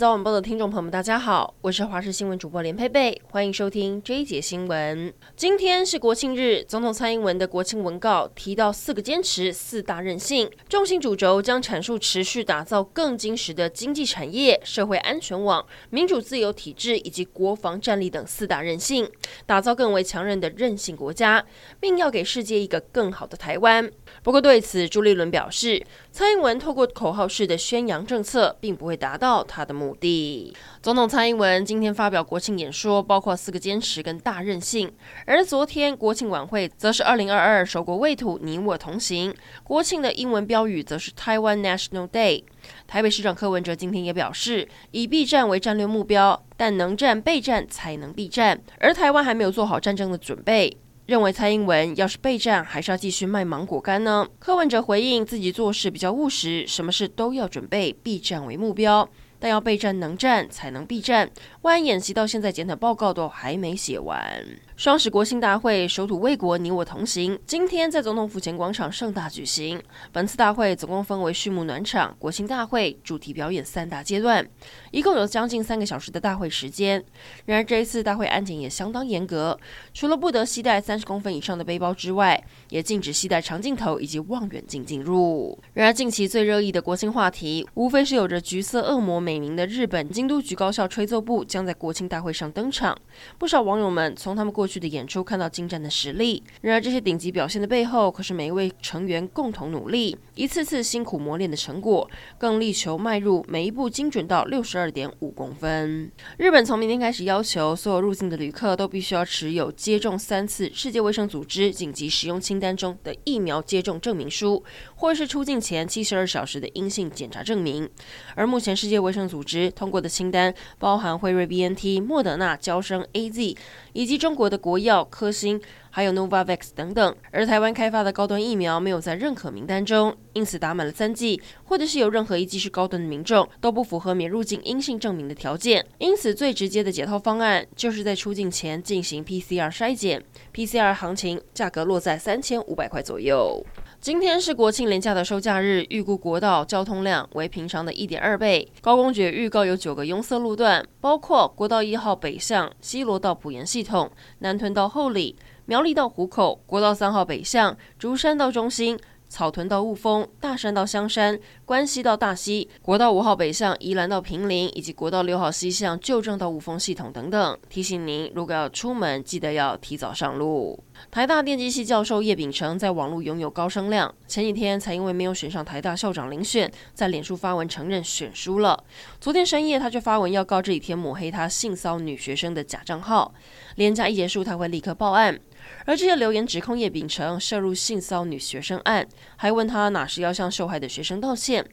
早晚报的听众朋友们，大家好，我是华视新闻主播连佩佩，欢迎收听这一节新闻。今天是国庆日，总统蔡英文的国庆文告提到四个坚持、四大韧性，重心主轴将阐述持续打造更坚实的经济产业、社会安全网、民主自由体制以及国防战力等四大韧性，打造更为强韧的韧性国家，并要给世界一个更好的台湾。不过对此，朱立伦表示，蔡英文透过口号式的宣扬政策，并不会达到他的目的。总统蔡英文今天发表国庆演说，包括四个坚持跟大任性。而昨天国庆晚会则是二零二二守国卫土，你我同行。国庆的英文标语则是 Taiwan National Day。台北市长柯文哲今天也表示，以避战为战略目标，但能战备战才能避战，而台湾还没有做好战争的准备。认为蔡英文要是备战，还是要继续卖芒果干呢？柯文哲回应自己做事比较务实，什么事都要准备，避战为目标。但要备战能战，才能避战。万一演习到现在检讨报告都还没写完。双十国庆大会，守土卫国，你我同行。今天在总统府前广场盛大举行。本次大会总共分为序幕暖场、国庆大会、主题表演三大阶段，一共有将近三个小时的大会时间。然而这一次大会安检也相当严格，除了不得携带三十公分以上的背包之外，也禁止携带长镜头以及望远镜进入。然而近期最热议的国庆话题，无非是有着橘色恶魔美名的日本京都局高校吹奏部将在国庆大会上登场。不少网友们从他们过去的演出看到精湛的实力，然而这些顶级表现的背后，可是每一位成员共同努力、一次次辛苦磨练的成果，更力求迈入每一步精准到六十二点五公分。日本从明天开始要求所有入境的旅客都必须要持有接种三次世界卫生组织紧急使用清单中的疫苗接种证明书，或是出境前七十二小时的阴性检查证明。而目前世界卫生组织通过的清单包含辉瑞、BNT、莫德纳、娇生、AZ 以及中国的。国药、科兴，还有 Novavax 等等，而台湾开发的高端疫苗没有在认可名单中，因此打满了三剂，或者是有任何一剂是高端的民众，都不符合免入境阴性证明的条件。因此，最直接的解套方案，就是在出境前进行 PCR 筛检，PCR 行情价格落在三千五百块左右。今天是国庆连假的收假日，预估国道交通量为平常的一点二倍。高公爵预告有九个拥塞路段，包括国道一号北向西罗到埔盐系统、南屯到后里、苗栗到湖口、国道三号北向竹山到中心。草屯到雾峰，大山到香山，关西到大溪，国道五号北向宜兰到坪林，以及国道六号西向旧正到雾峰系统等等。提醒您，如果要出门，记得要提早上路。台大电机系教授叶秉成在网络拥有高声量，前几天才因为没有选上台大校长遴选，在脸书发文承认选输了。昨天深夜，他却发文要告这几天抹黑他性骚女学生的假账号，连假一结束，他会立刻报案。而这些留言指控叶秉成涉入性骚女学生案，还问他哪时要向受害的学生道歉。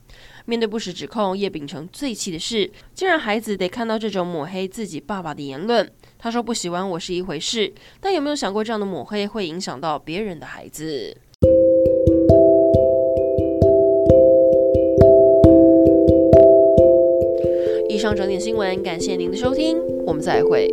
面对不实指控，叶秉成最气的是，竟然孩子得看到这种抹黑自己爸爸的言论。他说不喜欢我是一回事，但有没有想过这样的抹黑会影响到别人的孩子？以上整点新闻，感谢您的收听，我们再会。